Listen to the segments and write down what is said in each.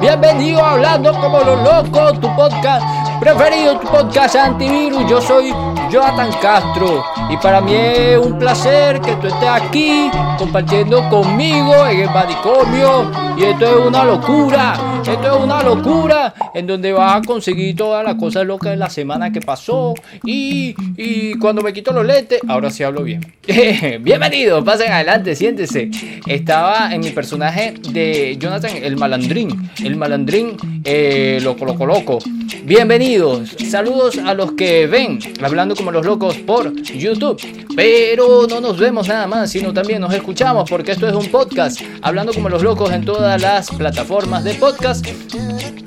Bienvenido a Hablando como los locos, tu podcast preferido, tu podcast antivirus. Yo soy Jonathan Castro y para mí es un placer que tú estés aquí compartiendo conmigo en el manicomio. Y esto es una locura, esto es una locura en donde vas a conseguir todas las cosas locas de la semana que pasó. Y, y cuando me quito los lentes, ahora sí hablo bien. Bienvenido, pasen adelante, siéntese. Estaba en mi personaje de Jonathan el malandrín, el malandrín eh, loco, loco, loco. Bienvenidos, saludos a los que ven hablando como los locos por YouTube. Pero no nos vemos nada más, sino también nos escuchamos porque esto es un podcast, hablando como los locos en todas las plataformas de podcast.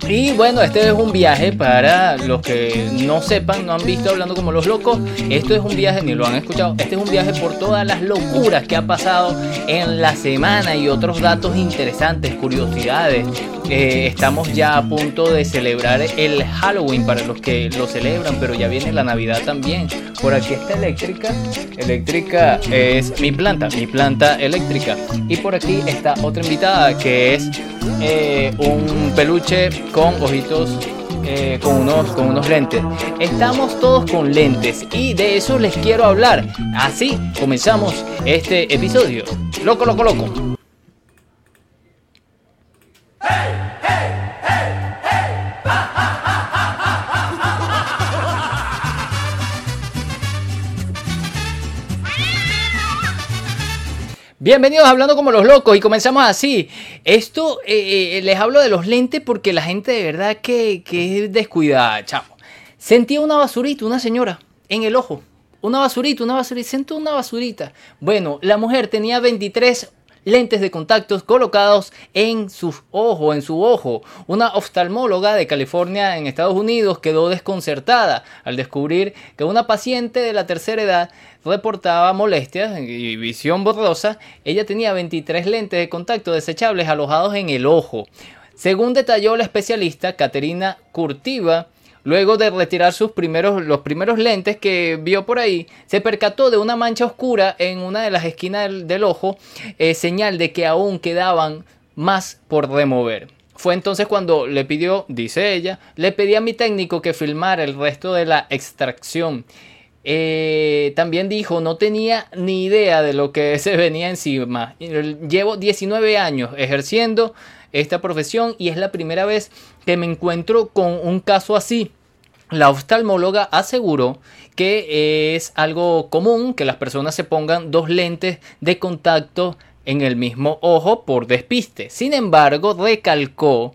Y bueno, este es un viaje para los que no sepan, no han visto hablando como los locos. Esto es un viaje, ni lo han escuchado. Este es un viaje por todas las locuras que ha pasado en la semana y otros datos interesantes, curiosidades. Eh, estamos ya a punto de celebrar el Halloween para los que lo celebran, pero ya viene la Navidad también. Por aquí está eléctrica. Eléctrica es mi planta, mi planta eléctrica. Y por aquí está otra invitada que es eh, un peluche con ojitos eh, con, unos, con unos lentes. Estamos todos con lentes y de eso les quiero hablar. Así comenzamos este episodio. Loco, loco, loco. Bienvenidos a Hablando como los locos y comenzamos así. Esto eh, eh, les hablo de los lentes porque la gente de verdad que, que es descuidada, chavo. Sentía una basurita, una señora, en el ojo. Una basurita, una basurita, sentó una basurita. Bueno, la mujer tenía 23 lentes de contactos colocados en su ojo, en su ojo. Una oftalmóloga de California en Estados Unidos quedó desconcertada al descubrir que una paciente de la tercera edad reportaba molestias y visión borrosa. Ella tenía 23 lentes de contacto desechables alojados en el ojo. Según detalló la especialista Caterina Curtiva, Luego de retirar sus primeros, los primeros lentes que vio por ahí, se percató de una mancha oscura en una de las esquinas del, ojo, eh, señal de que aún quedaban más por remover. Fue entonces cuando le pidió, dice ella, le pedí a mi técnico que filmara el resto de la extracción. Eh, también dijo, no tenía ni idea de lo que se venía encima. Llevo 19 años ejerciendo esta profesión y es la primera vez que me encuentro con un caso así. La oftalmóloga aseguró que es algo común que las personas se pongan dos lentes de contacto en el mismo ojo por despiste. Sin embargo, recalcó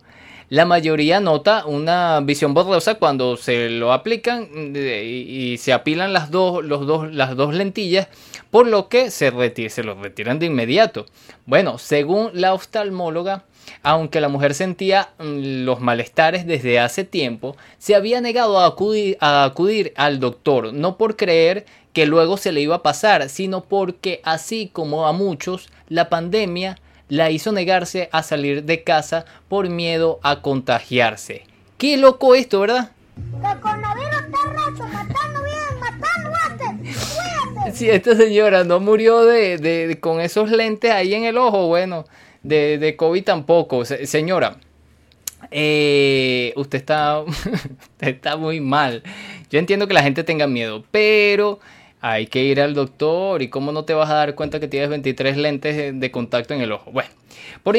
la mayoría nota una visión borrosa cuando se lo aplican y, se apilan las dos, los dos, las dos lentillas, por lo que se, se los retiran de inmediato. Bueno, según la oftalmóloga, aunque la mujer sentía mm, los malestares desde hace tiempo, se había negado a acudir, a acudir al doctor, no por creer que luego se le iba a pasar, sino porque así como a muchos, la pandemia la hizo negarse a salir de casa por miedo a contagiarse. Qué loco esto, ¿verdad? Si esta señora no murió de, de, con esos lentes ahí en el ojo, bueno, de, COVID tampoco. señora, eh, usted, está, está muy mal. Yo entiendo que la gente tenga miedo, pero hay que ir al doctor y cómo no te vas a dar cuenta que tienes 23 lentes de contacto en el ojo. Bueno, por,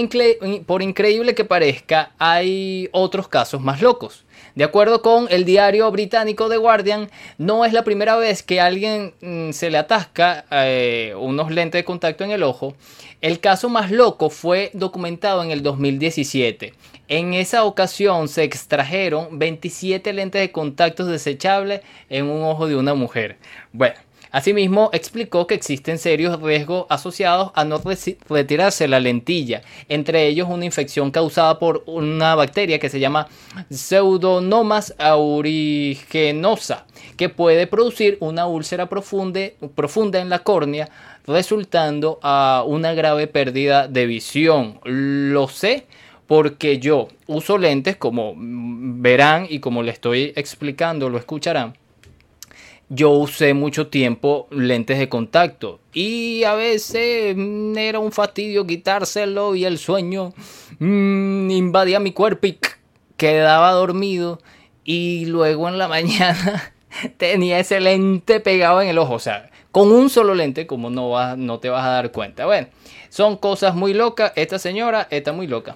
por, increíble que parezca, hay otros casos más locos. De acuerdo con el diario británico The Guardian, no es la primera vez que a alguien mm, se le atasca eh, unos lentes de contacto en el ojo. El caso más loco fue documentado en el 2017. En esa ocasión se extrajeron 27 lentes de contacto desechables en un ojo de una mujer. Bueno, Asimismo, explicó que existen serios riesgos asociados a no retirarse la lentilla, entre ellos una infección causada por una bacteria que se llama Pseudomonas aeruginosa, que puede producir una úlcera profunda, en la córnea, resultando a una grave pérdida de visión. Lo sé porque yo uso lentes, como verán y como le estoy explicando, lo escucharán yo usé mucho tiempo lentes de contacto y a veces mm, era un fastidio quitárselo y el sueño mm, invadía mi cuerpo y quedaba dormido y luego en la mañana tenía ese lente pegado en el ojo, o sea, con un solo lente como no, vas, no te vas a dar cuenta. Bueno, son cosas muy locas, esta señora está muy loca.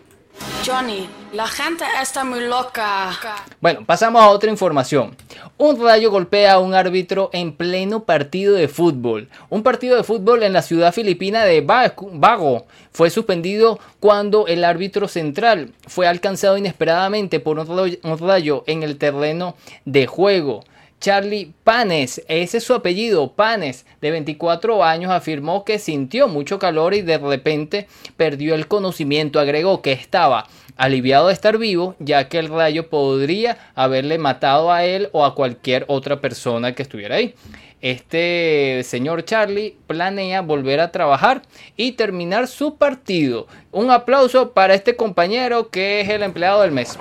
Johnny, la gente está muy loca. Bueno, pasamos a otra información. Un rayo golpea a un árbitro en pleno partido de fútbol. Un partido de fútbol en la ciudad filipina de Bago fue suspendido cuando el árbitro central fue alcanzado inesperadamente por un rayo en el terreno de juego. Charlie Panes, ese es su apellido, Panes, de 24 años, afirmó que sintió mucho calor y de repente perdió el conocimiento. Agregó que estaba aliviado de estar vivo, ya que el rayo podría haberle matado a él o a cualquier otra persona que estuviera ahí. Este señor Charlie planea volver a trabajar y terminar su partido. Un aplauso para este compañero que es el empleado del mes.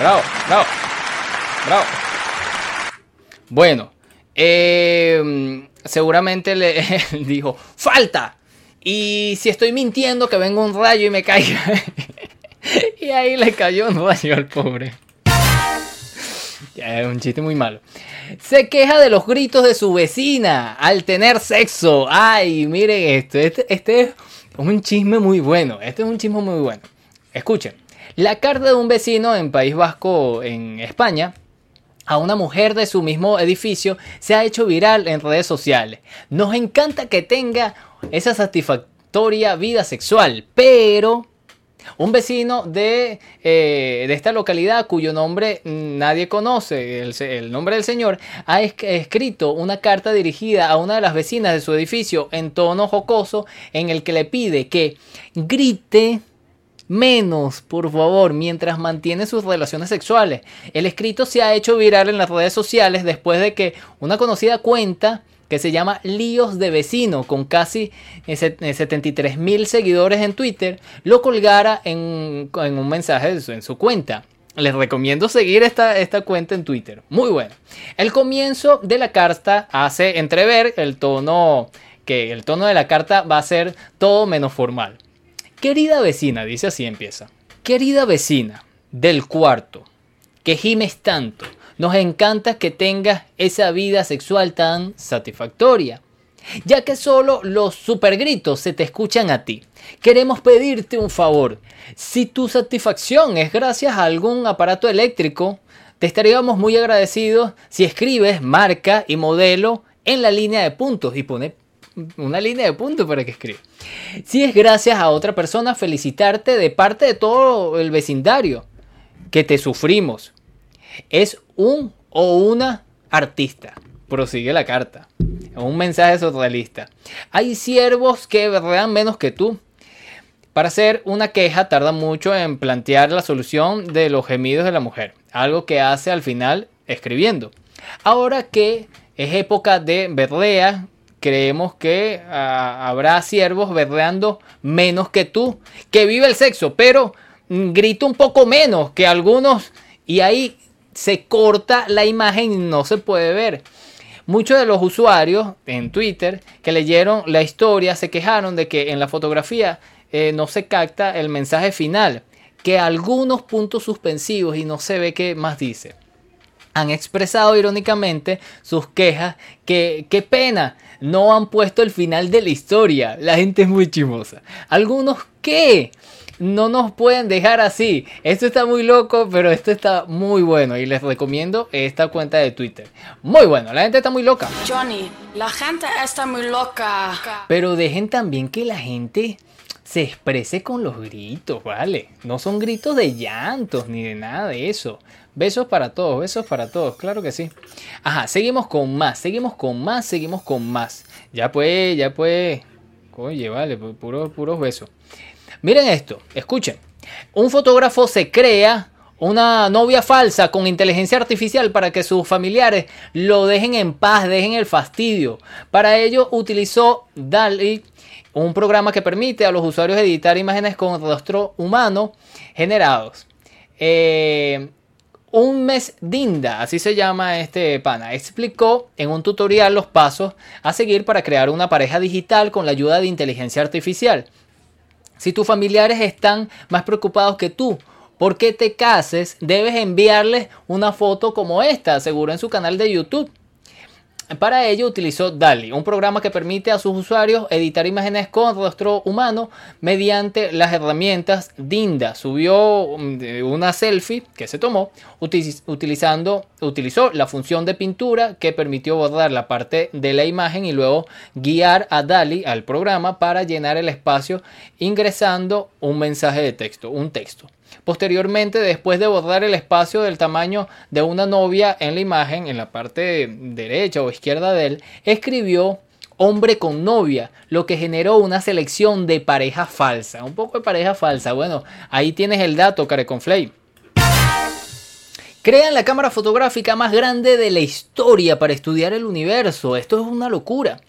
Bravo, bravo, bravo. Bueno, eh, seguramente le dijo, falta. Y si estoy mintiendo, que venga un rayo y me caiga. y ahí le cayó un rayo al pobre. Es un chiste muy malo. Se queja de los gritos de su vecina al tener sexo. Ay, miren esto. Este, este es un chisme muy bueno. Este es un chisme muy bueno. Escuchen. La carta de un vecino en País Vasco, en España, a una mujer de su mismo edificio se ha hecho viral en redes sociales. Nos encanta que tenga esa satisfactoria vida sexual, pero un vecino de, eh, de, esta localidad cuyo nombre nadie conoce, el, el, nombre del señor, ha escrito una carta dirigida a una de las vecinas de su edificio en tono jocoso en el que le pide que grite menos, por favor, mientras mantiene sus relaciones sexuales. El escrito se ha hecho viral en las redes sociales después de que una conocida cuenta que se llama Líos de Vecino, con casi 73 eh, mil seguidores en Twitter, lo colgara en, un mensaje en su cuenta. Les recomiendo seguir esta, esta cuenta en Twitter. Muy bueno. El comienzo de la carta hace entrever el tono que el tono de la carta va a ser todo menos formal. Querida vecina, dice así empieza. Querida vecina del cuarto, que gimes tanto, nos encanta que tengas esa vida sexual tan satisfactoria. Ya que solo los supergritos se te escuchan a ti. Queremos pedirte un favor. Si tu satisfacción es gracias a algún aparato eléctrico, te estaríamos muy agradecidos si escribes marca y modelo en la línea de puntos y pone una línea de puntos para que escriba. Si es gracias a otra persona, felicitarte de parte de todo el vecindario que te sufrimos. Es un o una artista. Prosigue la carta. Un mensaje surrealista. Hay siervos que verán menos que tú. Para hacer una queja tarda mucho en plantear la solución de los gemidos de la mujer. Algo que hace al final escribiendo. Ahora que es época de berrea creemos que ah, habrá siervos berreando menos que tú, que vive el sexo, pero mm, grita un poco menos que algunos y ahí se corta la imagen y no se puede ver. Muchos de los usuarios en Twitter que leyeron la historia se quejaron de que en la fotografía eh, no se capta el mensaje final, que algunos puntos suspensivos y no se ve qué más dice. Han expresado irónicamente sus quejas que qué pena, no han puesto el final de la historia. La gente es muy chimosa. Algunos que no nos pueden dejar así. Esto está muy loco, pero esto está muy bueno y les recomiendo esta cuenta de Twitter. Muy bueno, la gente está muy loca. Johnny, la gente está muy loca. Pero dejen también que la gente se exprese con los gritos, ¿vale? No son gritos de llantos ni de nada de eso. Besos para todos, besos para todos, claro que sí. Ajá, seguimos con más, seguimos con más, seguimos con más. Ya pues, ya pues. Oye, vale, puros, puros besos. Miren esto, escuchen. Un fotógrafo se crea una novia falsa con inteligencia artificial para que sus familiares lo dejen en paz, dejen el fastidio. Para ello utilizó DALI, un programa que permite a los usuarios editar imágenes con rostro humano generados. Eh, Un mes Dinda, así se llama este pana, explicó en un tutorial los pasos a seguir para crear una pareja digital con la ayuda de inteligencia artificial. Si tus familiares están más preocupados que tú por qué te cases, debes enviarles una foto como esta, aseguró en su canal de YouTube. Para ello utilizó DALI, un programa que permite a sus usuarios editar imágenes con rostro humano mediante las herramientas Dinda. Subió mm, una selfie que se tomó utilizando, utilizó la función de pintura que permitió borrar la parte de la imagen y luego guiar a DALI al programa para llenar el espacio ingresando un mensaje de texto, un texto. Posteriormente, después de borrar el espacio del tamaño de una novia en la imagen, en la parte derecha o izquierda de él, escribió hombre con novia, lo que generó una selección de pareja falsa. Un poco de pareja falsa. Bueno, ahí tienes el dato, Careconflay. Crean la cámara fotográfica más grande de la historia para estudiar el universo. Esto es una locura.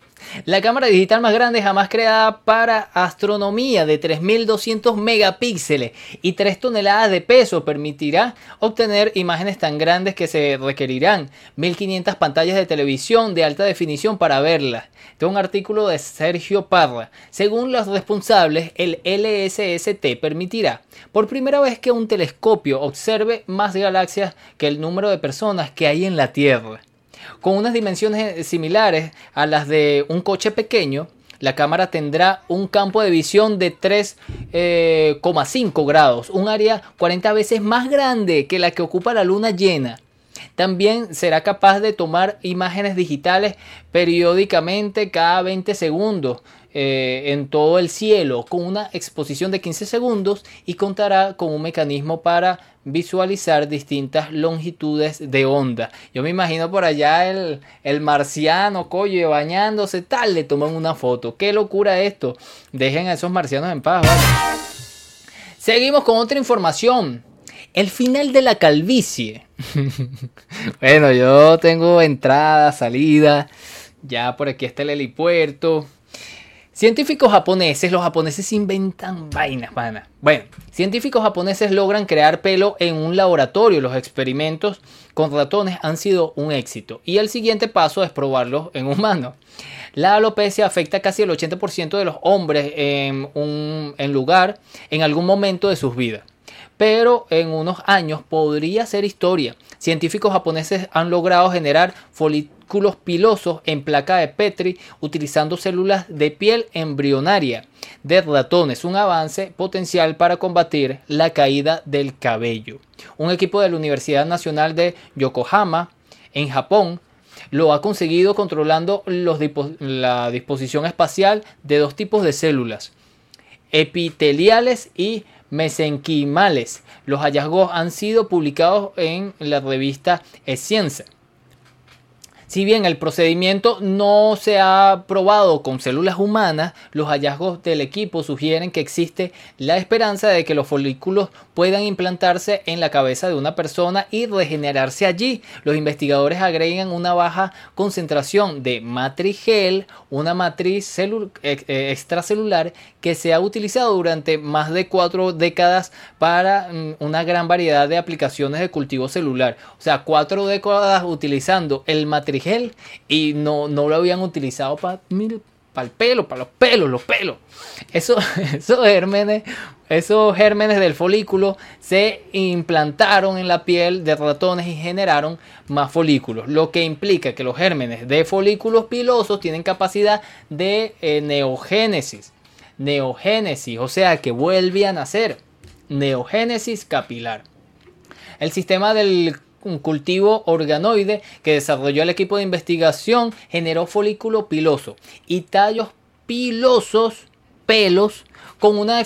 La cámara digital más grande jamás creada para astronomía de 3200 megapíxeles y 3 toneladas de peso permitirá obtener imágenes tan grandes que se requerirán 1500 pantallas de televisión de alta definición para verlas. Este es un artículo de Sergio Parra. Según los responsables, el LSST permitirá por primera vez que un telescopio observe más galaxias que el número de personas que hay en la Tierra. Con unas dimensiones similares a las de un coche pequeño, la cámara tendrá un campo de visión de 3,5 eh, grados, un área 40 veces más grande que la que ocupa la luna llena. También será capaz de tomar imágenes digitales periódicamente cada 20 segundos, eh, en todo el cielo con una exposición de 15 segundos y contará con un mecanismo para visualizar distintas longitudes de onda. Yo me imagino por allá el, el marciano, coye, bañándose, tal, le toman una foto. Qué locura esto. Dejen a esos marcianos en paz. Seguimos con otra información. El final de la calvicie. bueno, yo tengo entrada, salida. Ya por aquí está el helipuerto. Científicos japoneses, los japoneses inventan vainas, pana. Bueno, científicos japoneses logran crear pelo en un laboratorio. Los experimentos con ratones han sido un éxito. Y el siguiente paso es probarlos en humanos. La alopecia afecta casi el 80% de los hombres en un en lugar en algún momento de sus vidas. Pero en unos años podría ser historia. Científicos japoneses han logrado generar pilosos en placa de Petri utilizando células de piel embrionaria de ratones, un avance potencial para combatir la caída del cabello. Un equipo de la Universidad Nacional de Yokohama, en Japón, lo ha conseguido controlando la disposición espacial de dos tipos de células, epiteliales y mesenquimales. Los hallazgos han sido publicados en la revista Science. Si bien el procedimiento no se ha probado con células humanas, los hallazgos del equipo sugieren que existe la esperanza de que los folículos puedan implantarse en la cabeza de una persona y regenerarse allí. Los investigadores agregan una baja concentración de matrigel, una matriz eh, eh, extracelular que se ha utilizado durante más de cuatro décadas para mm, una gran variedad de aplicaciones de cultivo celular. O sea, cuatro décadas utilizando el matrigel y no, no lo habían utilizado para para el pelo, para los pelos, los pelos. Eso, esos gérmenes, esos gérmenes del folículo se implantaron en la piel de ratones y generaron más folículos, lo que implica que los gérmenes de folículos pilosos tienen capacidad de eh, neogénesis neogénesis, o sea que vuelve a nacer, neogénesis capilar. El sistema del cultivo organoide que desarrolló el equipo de investigación generó folículo piloso y tallos pilosos, pelos, con una,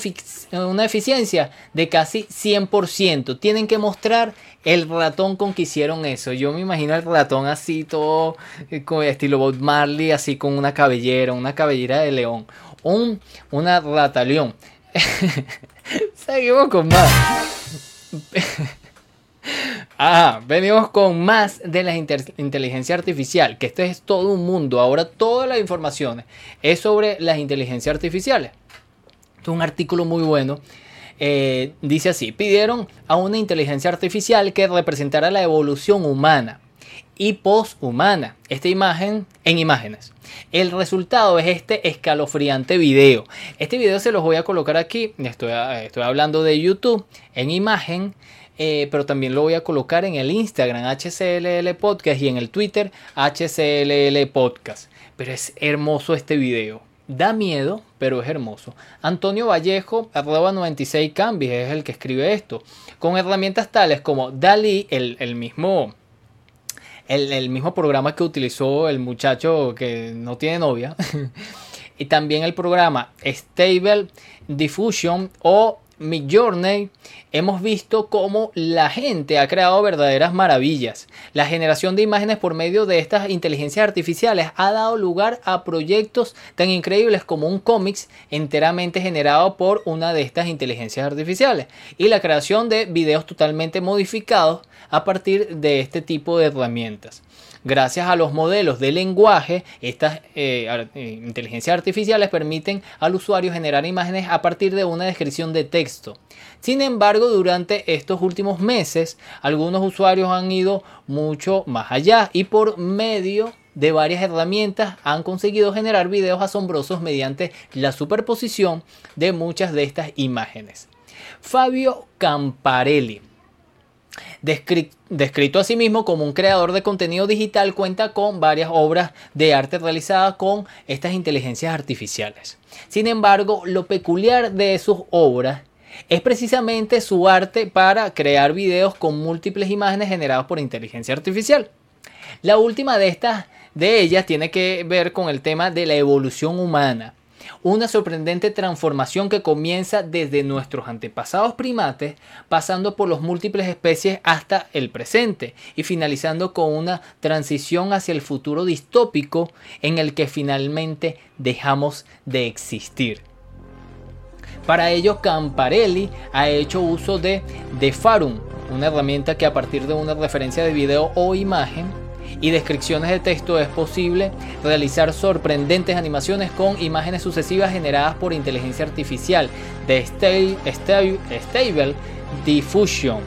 una eficiencia de casi 100%. Tienen que mostrar el ratón con que hicieron eso. Yo me imagino el ratón así todo eh, con estilo Bob Marley, así con una cabellera, una cabellera de león un, una rataleón. Seguimos con más. Ah, venimos con más de la inteligencia artificial, que este es todo un mundo. Ahora toda la información es sobre las inteligencias artificiales. Un artículo muy bueno Eh, dice así, pidieron a una inteligencia artificial que representara la evolución humana y poshumana. Esta imagen en imágenes. El resultado es este escalofriante video. Este video se los voy a colocar aquí. Estoy hablando de YouTube en imagen. Eh, pero también lo voy a colocar en el Instagram HCLL Podcast y en el Twitter HCLL Podcast. Pero es hermoso este video. Da miedo, pero es hermoso. Antonio Vallejo, arroba 96 Cambis, es el que escribe esto. Con herramientas tales como DALI, el, mismo, el, el, mismo programa que utilizó el muchacho que no tiene novia. y también el programa Stable Diffusion o Midjourney hemos visto cómo la gente ha creado verdaderas maravillas. La generación de imágenes por medio de estas inteligencias artificiales ha dado lugar a proyectos tan increíbles como un cómics enteramente generado por una de estas inteligencias artificiales y la creación de videos totalmente modificados a partir de este tipo de herramientas. Gracias a los modelos de lenguaje, estas eh, eh, inteligencias artificiales permiten al usuario generar imágenes a partir de una descripción de texto. Sin embargo, durante estos últimos meses, algunos usuarios han ido mucho más allá y por medio de varias herramientas han conseguido generar videos asombrosos mediante la superposición de muchas de estas imágenes. Fabio Camparelli Descrito a sí mismo como un creador de contenido digital, cuenta con varias obras de arte realizadas con estas inteligencias artificiales. Sin embargo, lo peculiar de sus obras es precisamente su arte para crear videos con múltiples imágenes generadas por inteligencia artificial. La última de estas de ellas tiene que ver con el tema de la evolución humana una sorprendente transformación que comienza desde nuestros antepasados primates, pasando por las múltiples especies hasta el presente y finalizando con una transición hacia el futuro distópico en el que finalmente dejamos de existir. Para ello, Camparelli ha hecho uso de Defarum, una herramienta que a partir de una referencia de video o imagen y descripciones de texto es posible realizar sorprendentes animaciones con imágenes sucesivas generadas por inteligencia artificial de Stable Diffusion.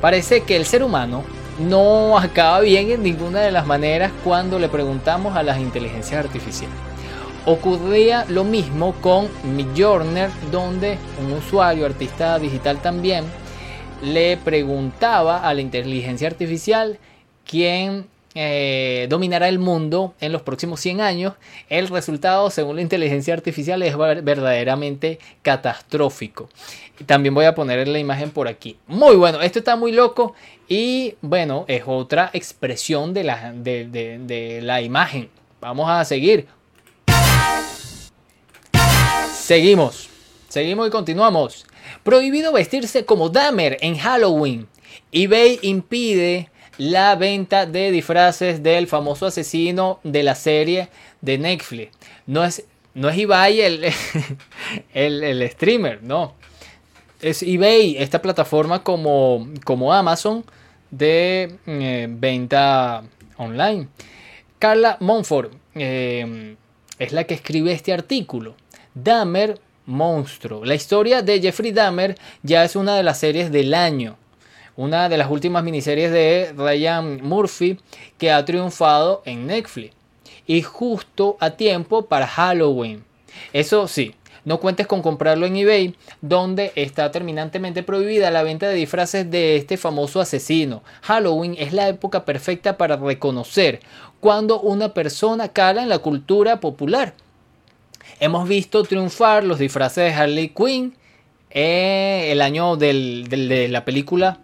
Parece que el ser humano no acaba bien en ninguna de las maneras cuando le preguntamos a las inteligencias artificiales. Ocurría lo mismo con Midjourney, donde un usuario, artista digital también, le preguntaba a la inteligencia artificial quién eh, dominará el mundo en los próximos 100 años, el resultado, según la inteligencia artificial, es verdaderamente catastrófico. También voy a poner la imagen por aquí. Muy bueno, esto está muy loco y bueno, es otra expresión de la, de la imagen. Vamos a seguir. Seguimos, seguimos y continuamos. Prohibido vestirse como Dahmer en Halloween. eBay impide la venta de disfraces del famoso asesino de la serie de Netflix. No es, no es eBay el, el, streamer, no. Es eBay, esta plataforma como, como Amazon de eh, venta online. Carla Monfort eh, es la que escribe este artículo. Dahmer, monstruo. La historia de Jeffrey Dahmer ya es una de las series del año una de las últimas miniseries de Ryan Murphy que ha triunfado en Netflix. Y justo a tiempo para Halloween. Eso sí, no cuentes con comprarlo en eBay, donde está terminantemente prohibida la venta de disfraces de este famoso asesino. Halloween es la época perfecta para reconocer cuando una persona cala en la cultura popular. Hemos visto triunfar los disfraces de Harley Quinn eh, el año de la película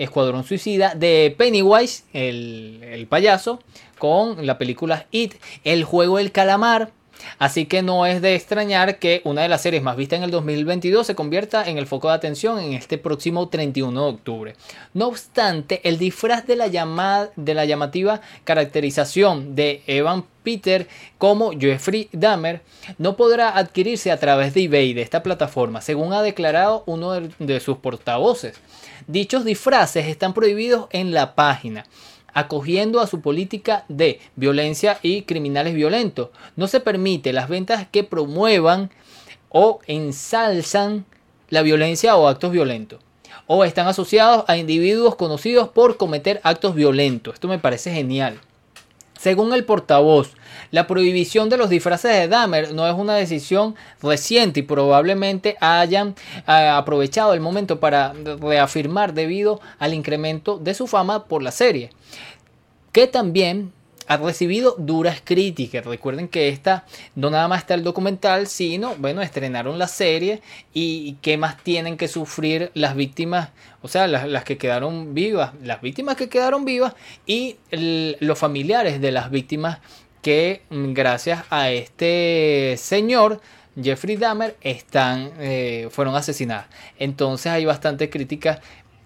Escuadrón Suicida de Pennywise, el, payaso, con la película It, el juego El Calamar. Así que no es de extrañar que una de las series más vistas en el 2022 se convierta en el foco de atención en este próximo 31 de octubre. No obstante, el disfraz de la, llamada, de la llamativa caracterización de Evan Peter como Jeffrey Dahmer no podrá adquirirse a través de eBay de esta plataforma, según ha declarado uno de sus portavoces. Dichos disfraces están prohibidos en la página acogiendo a su política de violencia y criminales violentos. No se permite las ventas que promuevan o ensalzan la violencia o actos violentos. O están asociados a individuos conocidos por cometer actos violentos. Esto me parece genial. Según el portavoz, la prohibición de los disfraces de Dahmer no es una decisión reciente y probablemente hayan eh, aprovechado el momento para reafirmar debido al incremento de su fama por la serie, que también ha recibido duras críticas. Recuerden que esta no nada más está el documental, sino, bueno, estrenaron la serie y qué más tienen que sufrir las víctimas, o sea, las, que quedaron vivas, las víctimas que quedaron vivas y los familiares de las víctimas que mm, gracias a este señor Jeffrey Dahmer están, eh, fueron asesinadas. Entonces hay bastante crítica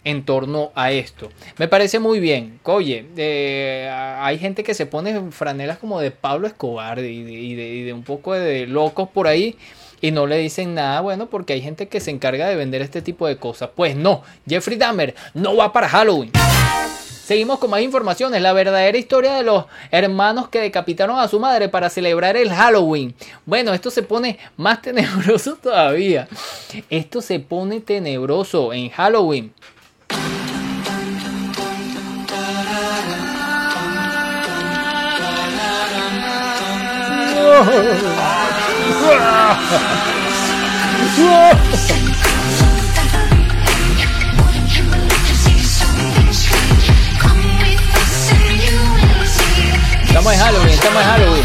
en torno a esto. Me parece muy bien. Oye, eh, hay gente que se pone franelas como de Pablo Escobar y de, un poco de locos por ahí y no le dicen nada, bueno, porque hay gente que se encarga de vender este tipo de cosas. Pues no, Jeffrey Dahmer no va para Halloween. Seguimos con más informaciones. La verdadera historia de los hermanos que decapitaron a su madre para celebrar el Halloween. Bueno, esto se pone más tenebroso todavía. Esto se pone tenebroso en Halloween. Estamos en Halloween, estamos en Halloween.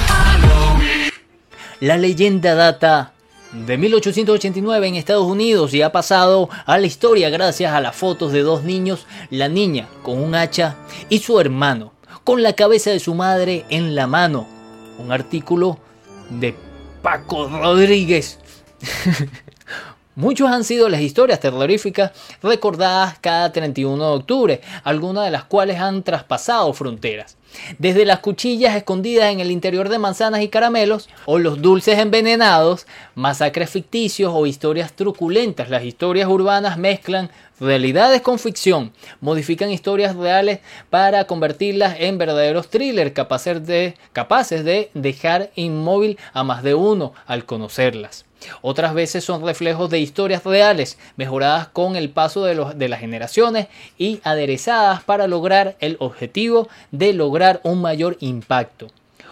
La leyenda data de 1889 en Estados Unidos y ha pasado a la historia gracias a las fotos de dos niños, la niña con un hacha y su hermano con la cabeza de su madre en la mano. Un artículo de Paco Rodríguez. Muchos han sido las historias terroríficas recordadas cada 31 de octubre, algunas de las cuales han traspasado fronteras. Desde las cuchillas escondidas en el interior de manzanas y caramelos, o los dulces envenenados, masacres ficticios o historias truculentas, las historias urbanas mezclan realidades con ficción, modifican historias reales para convertirlas en verdaderos thrillers capaces de, capaces de dejar inmóvil a más de uno al conocerlas. Otras veces son reflejos de historias reales, mejoradas con el paso de, las generaciones y aderezadas para lograr el objetivo de lograr un mayor impacto.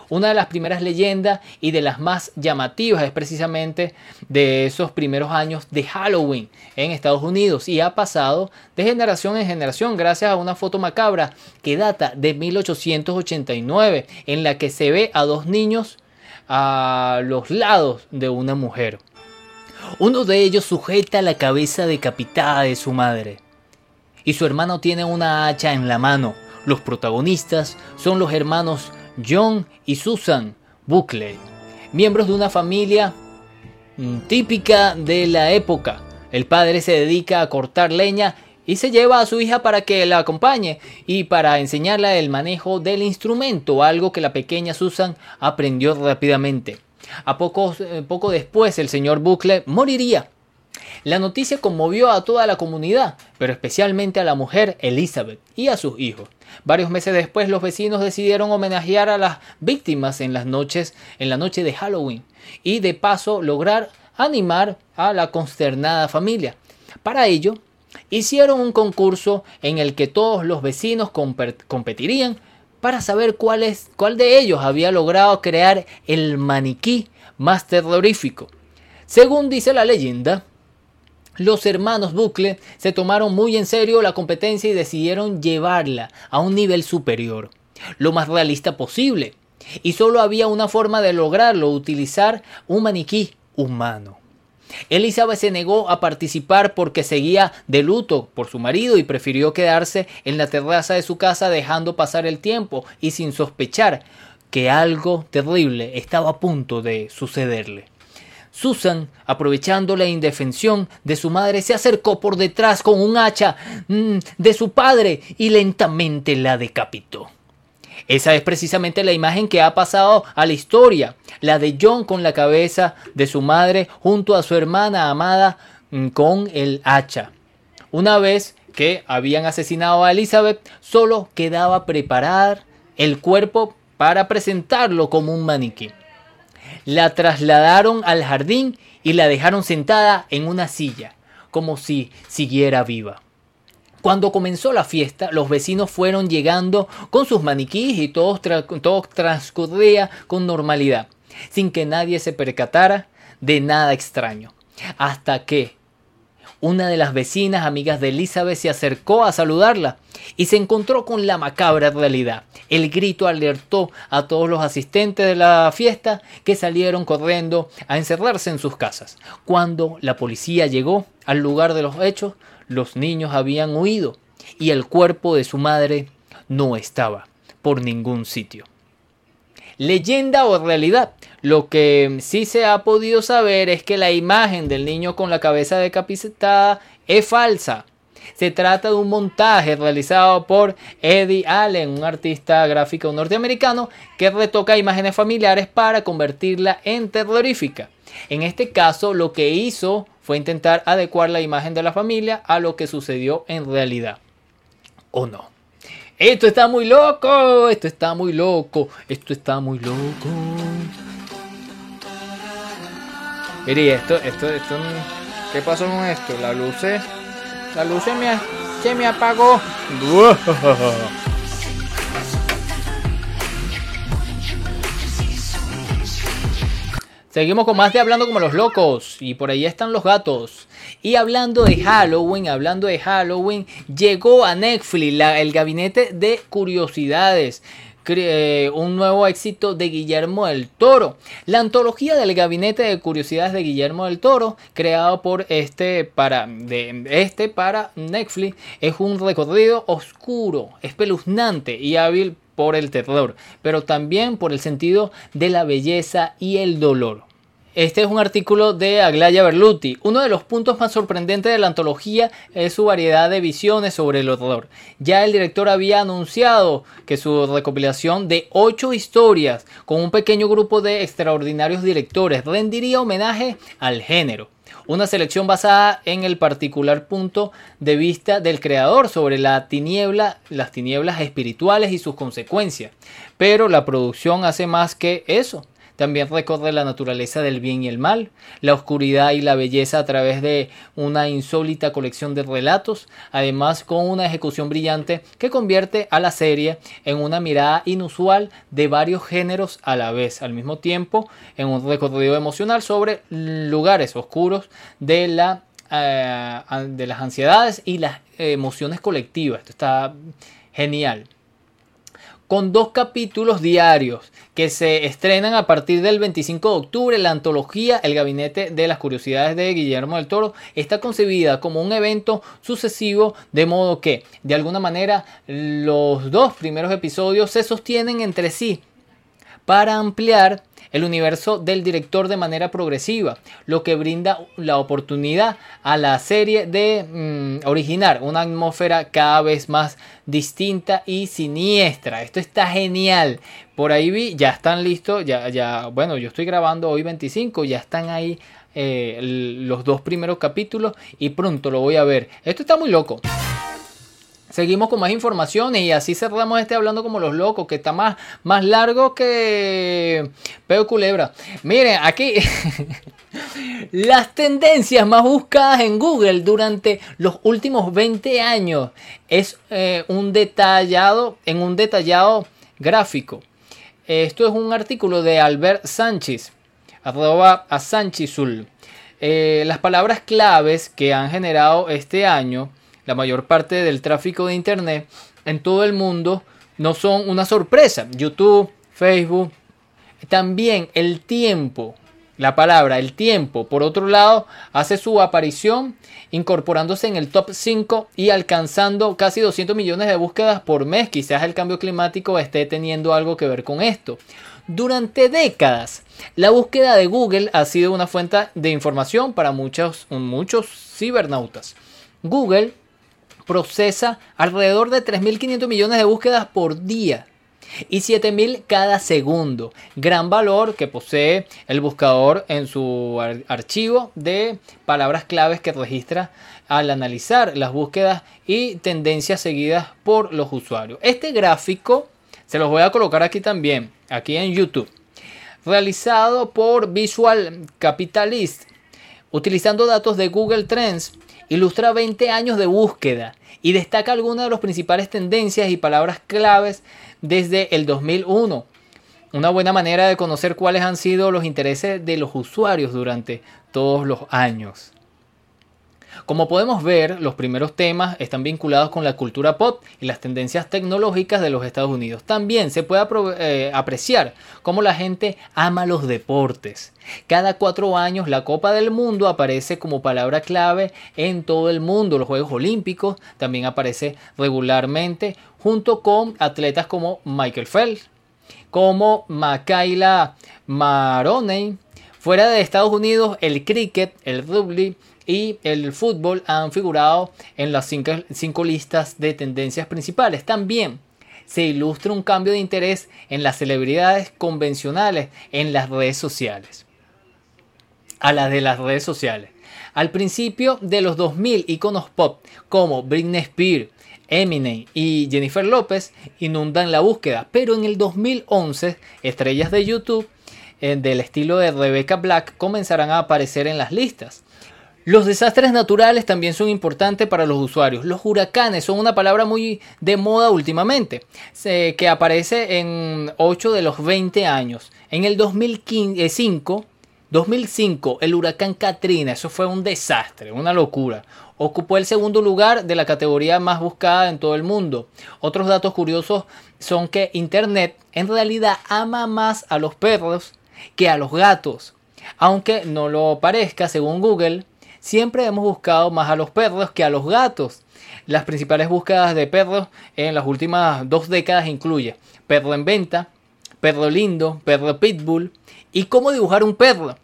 Una de las primeras leyendas y de las más llamativas es precisamente de esos primeros años de Halloween en Estados Unidos y ha pasado de generación en generación gracias a una foto macabra que data de 1889 en la que se ve a dos niños a los lados de una mujer. Uno de ellos sujeta la cabeza decapitada de su madre y su hermano tiene una hacha en la mano. Los protagonistas son los hermanos John y Susan Buckley, miembros de una familia mm, típica de la época. El padre se dedica a cortar leña y se lleva a su hija para que la acompañe y para enseñarle el manejo del instrumento, algo que la pequeña Susan aprendió rápidamente. A poco, eh, poco después el señor Buckley moriría. La noticia conmovió a toda la comunidad, pero especialmente a la mujer Elizabeth y a sus hijos. Varios meses después los vecinos decidieron homenajear a las víctimas en las noches en la noche de Halloween y de paso lograr animar a la consternada familia. Para ello, hicieron un concurso en el que todos los vecinos competirían para saber cuál, de ellos había logrado crear el maniquí más terrorífico. Según dice la leyenda, los hermanos Bucle se tomaron muy en serio la competencia y decidieron llevarla a un nivel superior, lo más realista posible. Y solo había una forma de lograrlo, utilizar un maniquí humano. Elizabeth se negó a participar porque seguía de luto por su marido y prefirió quedarse en la terraza de su casa dejando pasar el tiempo y sin sospechar que algo terrible estaba a punto de sucederle. Susan, aprovechando la indefensión de su madre, se acercó por detrás con un hacha mm, de su padre y lentamente la decapitó. Esa es precisamente la imagen que ha pasado a la historia, la de John con la cabeza de su madre junto a su hermana amada mm, con el hacha. Una vez que habían asesinado a Elizabeth, solo quedaba preparar el cuerpo para presentarlo como un maniquí. La trasladaron al jardín y la dejaron sentada en una silla, como si siguiera viva. Cuando comenzó la fiesta, los vecinos fueron llegando con sus maniquíes y todo, todo transcurría con normalidad, sin que nadie se percatara de nada extraño. Hasta que una de las vecinas amigas de Elizabeth se acercó a saludarla y se encontró con la macabra realidad. El grito alertó a todos los asistentes de la fiesta que salieron corriendo a encerrarse en sus casas. Cuando la policía llegó al lugar de los hechos, los niños habían huido y el cuerpo de su madre no estaba por ningún sitio. Leyenda o realidad. Lo que sí se ha podido saber es que la imagen del niño con la cabeza decapitada es falsa. Se trata de un montaje realizado por Eddie Allen, un artista gráfico norteamericano que retoca imágenes familiares para convertirla en terrorífica. En este caso, lo que hizo fue intentar adecuar la imagen de la familia a lo que sucedió en realidad. ¿O no? Esto está muy loco, esto está muy loco, esto está muy loco. Mire, esto, esto, esto, ¿qué pasó con esto? La luz la luz me, se me apagó. Seguimos con más de Hablando como los locos. Y por ahí están los gatos. Y hablando de Halloween, hablando de Halloween, llegó a Netflix el gabinete de curiosidades. Eh, un nuevo éxito de Guillermo del Toro. La antología del Gabinete de Curiosidades de Guillermo del Toro, creado por este para, de, este para Netflix, es un recorrido oscuro, espeluznante y hábil por el terror, pero también por el sentido de la belleza y el dolor. Este es un artículo de Aglaya Berluti. Uno de los puntos más sorprendentes de la antología es su variedad de visiones sobre el horror. Ya el director había anunciado que su recopilación de ocho historias con un pequeño grupo de extraordinarios directores rendiría homenaje al género. Una selección basada en el particular punto de vista del creador sobre la tiniebla, las tinieblas espirituales y sus consecuencias. Pero la producción hace más que eso también recorre la naturaleza del bien y el mal, la oscuridad y la belleza a través de una insólita colección de relatos, además con una ejecución brillante que convierte a la serie en una mirada inusual de varios géneros a la vez, al mismo tiempo en un recorrido emocional sobre lugares oscuros de la eh, de las ansiedades y las emociones colectivas. Esto está genial con dos capítulos diarios que se estrenan a partir del 25 de octubre. La antología El Gabinete de las Curiosidades de Guillermo del Toro está concebida como un evento sucesivo, de modo que, de alguna manera, los dos primeros episodios se sostienen entre sí para ampliar el universo del director de manera progresiva, lo que brinda la oportunidad a la serie de mm, originar una atmósfera cada vez más distinta y siniestra. Esto está genial. Por ahí vi, ya están listos, ya, ya, bueno, yo estoy grabando hoy 25, ya están ahí eh, los dos primeros capítulos y pronto lo voy a ver. Esto está muy loco. Seguimos con más informaciones y así cerramos este hablando como los locos, que está más, más largo que Peo Culebra. Miren, aquí las tendencias más buscadas en Google durante los últimos 20 años es eh, un detallado, en un detallado gráfico. Esto es un artículo de Albert Sánchez, arroba a Sanchizul. Eh, las palabras claves que han generado este año la mayor parte del tráfico de Internet en todo el mundo no son una sorpresa. YouTube, Facebook, también el tiempo, la palabra el tiempo, por otro lado, hace su aparición incorporándose en el top 5 y alcanzando casi 200 millones de búsquedas por mes. Quizás el cambio climático esté teniendo algo que ver con esto. Durante décadas, la búsqueda de Google ha sido una fuente de información para muchos, muchos cibernautas. Google procesa alrededor de 3.500 millones de búsquedas por día y 7.000 cada segundo. Gran valor que posee el buscador en su archivo de palabras claves que registra al analizar las búsquedas y tendencias seguidas por los usuarios. Este gráfico se los voy a colocar aquí también, aquí en YouTube. Realizado por Visual Capitalist, utilizando datos de Google Trends ilustra 20 años de búsqueda y destaca algunas de las principales tendencias y palabras claves desde el 2001. Una buena manera de conocer cuáles han sido los intereses de los usuarios durante todos los años. Como podemos ver, los primeros temas están vinculados con la cultura pop y las tendencias tecnológicas de los Estados Unidos. También se puede eh, apreciar cómo la gente ama los deportes. Cada cuatro años la Copa del Mundo aparece como palabra clave en todo el mundo. Los Juegos Olímpicos también aparece regularmente junto con atletas como Michael Phelps, como Makaila Maroney. Fuera de Estados Unidos, el cricket, el rugby, y el fútbol han figurado en las cinco, listas de tendencias principales. También se ilustra un cambio de interés en las celebridades convencionales en las redes sociales. A las de las redes sociales. Al principio de los 2000, iconos pop como Britney Spears, Eminem y Jennifer López inundan la búsqueda, pero en el 2011 estrellas de YouTube eh, del estilo de Rebecca Black comenzarán a aparecer en las listas. Los desastres naturales también son importantes para los usuarios. Los huracanes son una palabra muy de moda últimamente, que aparece en 8 de los 20 años. En el 2005, 2005, el huracán Katrina, eso fue un desastre, una locura. Ocupó el segundo lugar de la categoría más buscada en todo el mundo. Otros datos curiosos son que Internet en realidad ama más a los perros que a los gatos. Aunque no lo parezca, según Google, siempre hemos buscado más a los perros que a los gatos. Las principales búsquedas de perros en las últimas dos décadas incluye perro en venta, perro lindo, perro pitbull y cómo dibujar un perro.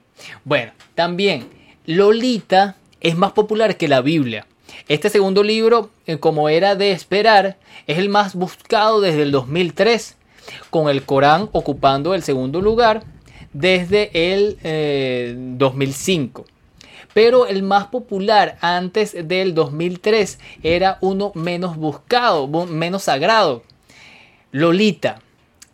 Bueno, también Lolita es más popular que la Biblia. Este segundo libro, eh, como era de esperar, es el más buscado desde el 2003, con el Corán ocupando el segundo lugar desde el 2005. Pero el más popular antes del 2003 era uno menos buscado, menos sagrado. Lolita,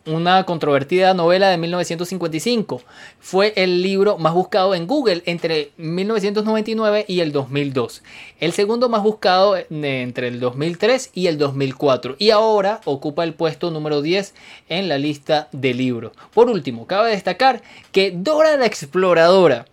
una controvertida novela de 1955. Fue el libro más buscado en Google entre 1999 y el 2002. El segundo más buscado eh, entre el 2003 y el 2004. Y ahora ocupa el puesto número 10 en la lista de libros. Por último, cabe destacar que Dora la Exploradora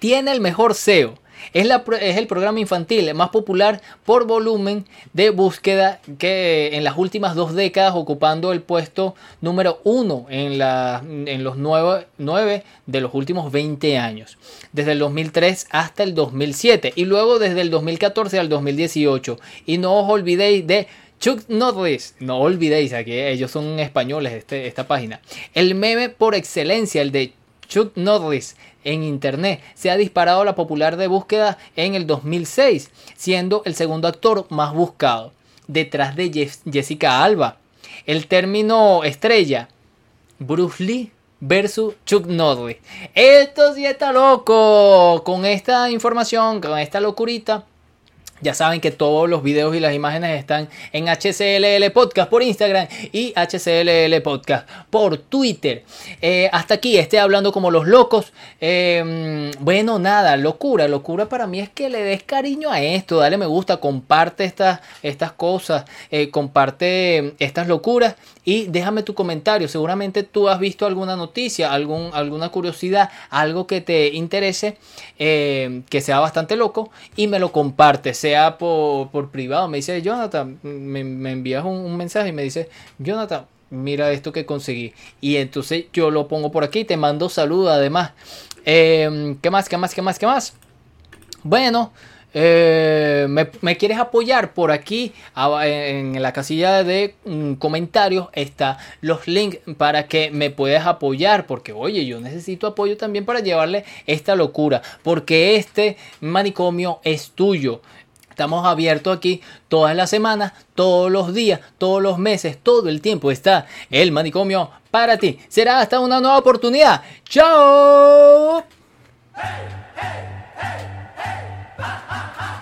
tiene el mejor SEO. Es, la, es, el programa infantil más popular por volumen de búsqueda que en las últimas dos décadas ocupando el puesto número uno en, la, en los nueve, nueve, de los últimos 20 años, desde el 2003 hasta el 2007 y luego desde el 2014 al 2018. Y no os olvidéis de Chuck Norris, no olvidéis aquí, ellos son españoles, este, esta página. El meme por excelencia, el de Chuck Norris en Internet. Se ha disparado la popular de búsqueda en el 2006, siendo el segundo actor más buscado, detrás de Jessica Alba. El término estrella, Bruce Lee versus Chuck Norris. Esto sí está loco. Con esta información, con esta locurita, ya saben que todos los videos y las imágenes están en HCLL Podcast por Instagram y HCLL Podcast por Twitter. Eh, hasta aquí, esté hablando como los locos. Em, bueno, nada, locura. Locura para mí es que le des cariño a esto. Dale me gusta, comparte estas, estas cosas, eh, comparte estas locuras y déjame tu comentario. Seguramente tú has visto alguna noticia, algún, alguna curiosidad, algo que te interese, eh, que sea bastante loco y me lo compartes, sea por, privado. Me dice, Jonathan, me, envías un, mensaje y me dice, Jonathan, mira esto que conseguí. Y entonces yo lo pongo por aquí, te mando saludos además. Eh, ¿Qué más? ¿Qué más? ¿Qué más? ¿Qué más? Bueno, eh, me, quieres apoyar por aquí en la casilla de mm, comentarios está los links para que me puedas apoyar porque oye yo necesito apoyo también para llevarle esta locura porque este manicomio es tuyo Estamos abiertos aquí todas las semanas, todos los días, todos los meses, todo el tiempo está el manicomio para ti. Será hasta una nueva oportunidad. ¡Chao! ha, ha, ha.